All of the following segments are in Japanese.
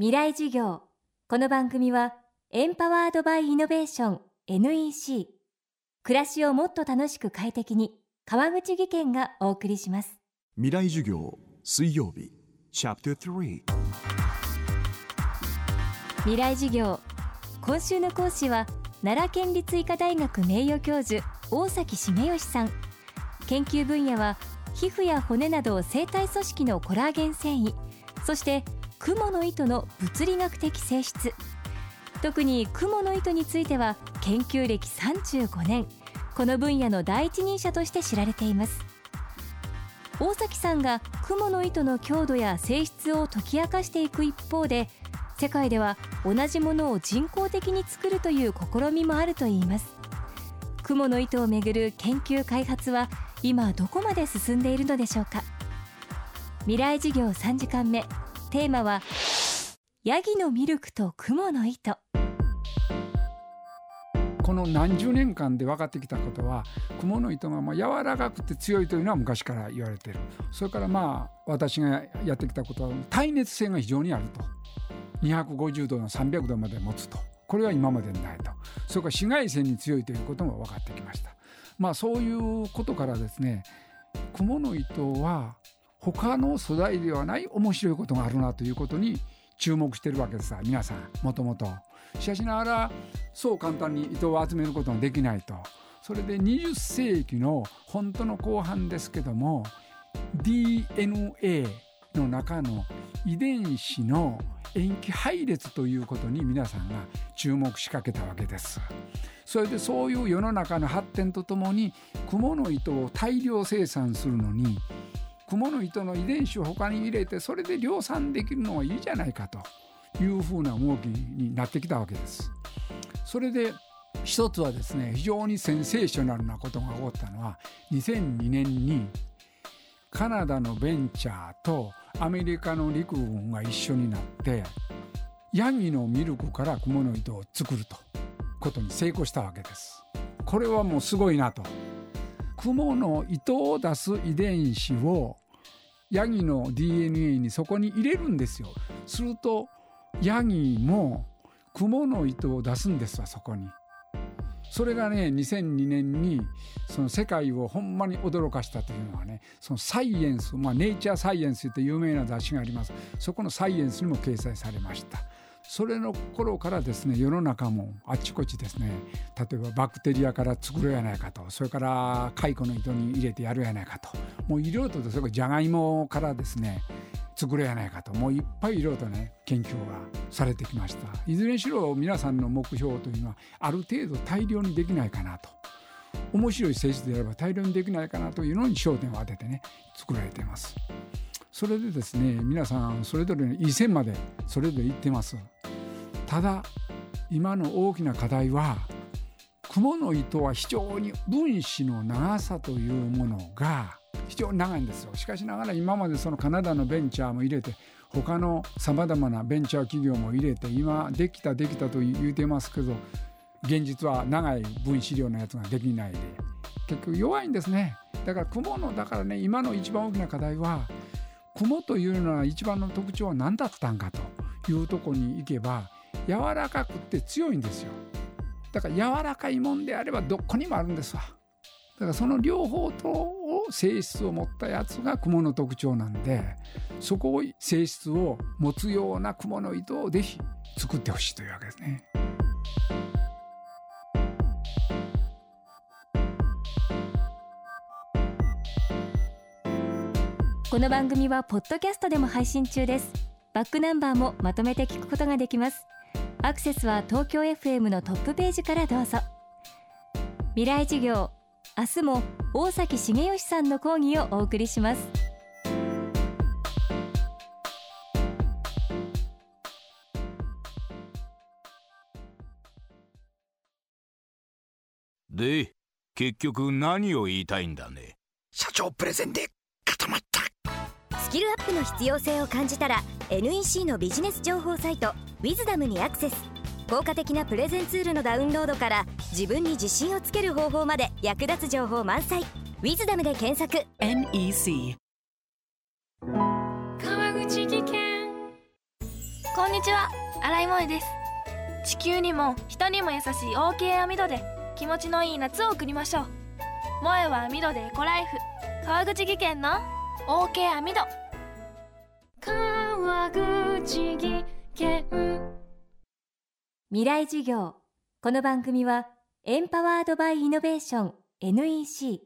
未来授業。この番組はエンパワードバイイノベーション NEC 暮らしをもっと楽しく快適に川口義賢がお送りします。未来授業水曜日チャプター3未来授業。今週の講師は奈良県立医科大学名誉教授大崎茂義さん。研究分野は皮膚や骨など生体組織のコラーゲン繊維。そしてクモの糸の物理学的性質。特にクモの糸については研究歴35年この分野の第一人者として知られています。大崎さんがクモの糸の強度や性質を解き明かしていく一方で世界では同じものを人工的に作るという試みもあるといいます。クモの糸をめぐる研究開発は今どこまで進んでいるのでしょうか。未来授業3時間目。テーマはヤギのミルクと雲の糸。この何十年間で分かってきたことは雲の糸がまあ柔らかくて強いというのは昔から言われてる。それからまあ私がやってきたことは耐熱性が非常にあると。250度の300度まで持つと。これは今までにないと。それから紫外線に強いということも分かってきました。まあそういうことからですね雲の糸は他の素材ではない面白いことがあるなということに注目してるわけです皆さんもともと。しかしながらそう簡単に糸を集めることができないと。それで20世紀の本当の後半ですけども DNA の中の遺伝子の塩基配列ということに皆さんが注目しかけたわけです。それでそういう世の中の発展とともに蜘の糸を大量生産するのに蜘の糸の遺伝子を他に入れてそれで量産できるのはいいじゃないかというふうな動きになってきたわけです。それで一つはですね非常にセンセーショナルなことが起こったのは2002年にカナダのベンチャーとアメリカの陸軍が一緒になってヤギのミルクから蜘蛛の糸を作るとことに成功したわけです。これはもうすごいなと。蜘の糸を出す遺伝子をヤギの DNA にそこに入れるんですよ。するとヤギも蜘の糸を出すんですわそこに。それがね2002年にその世界をほんまに驚かしたというのはねそのサイエンス、まあ、ネイチャーサイエンスって有名な雑誌がありますそこのサイエンスにも掲載されました。それの頃からですね世の中もあちこちですね例えばバクテリアから作るやないかとそれから蚕の糸に入れてやるやないかともういろいろとそれじゃがいもからですね作るやないかともういっぱいいろいろとね研究がされてきました。いずれにしろ皆さんの目標というのはある程度大量にできないかなと。面白い性質であれば大量にできないかなというのに焦点を当ててね作られています。それでですね皆さんそれぞれのいい線までそれぞれ行ってます。ただ今の大きな課題は雲の糸は非常に分子の長さというものが非常に長いんですよ。しかしながら今までそのカナダのベンチャーも入れて他のさまざまなベンチャー企業も入れて今できたできたと言うてますけど現実は長い分子量のやつができないで結局弱いんですね。だから雲のだからね今の一番大きな課題は雲というのは一番の特徴は何だったんかというとこに行けば柔らかくて強いんですよ。だから柔らかいもんであればどこにもあるんですわ。だからその両方と性質を持ったやつが雲の特徴なんでそこを性質を持つような雲の糸をぜひ作ってほしいというわけですね。この番組はポッドキャストでも配信中です。バックナンバーもまとめて聞くことができます。アクセスは東京 FM のトップページからどうぞ。未来授業明日も大崎茂義さんの講義をお送りします。で結局何を言いたいんだね？社長プレゼンで固まった。スキルアップの必要性を感じたら NEC のビジネス情報サイト「ウィズダムにアクセス。効果的なプレゼンツールのダウンロードから自分に自信をつける方法まで役立つ情報満載「ウィズダムで検索。NEC 川口技研。こんにちは。新井萌です。地球にも人にも優しい OK 網戸で気持ちのいい夏を送りましょう。萌えは網戸でエコライフ。川口技研の OK 網戸川口技研未来事業。この番組はエンパワードバイイノベーション NEC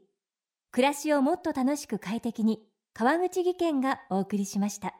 暮らしをもっと楽しく快適に川口技研がお送りしました。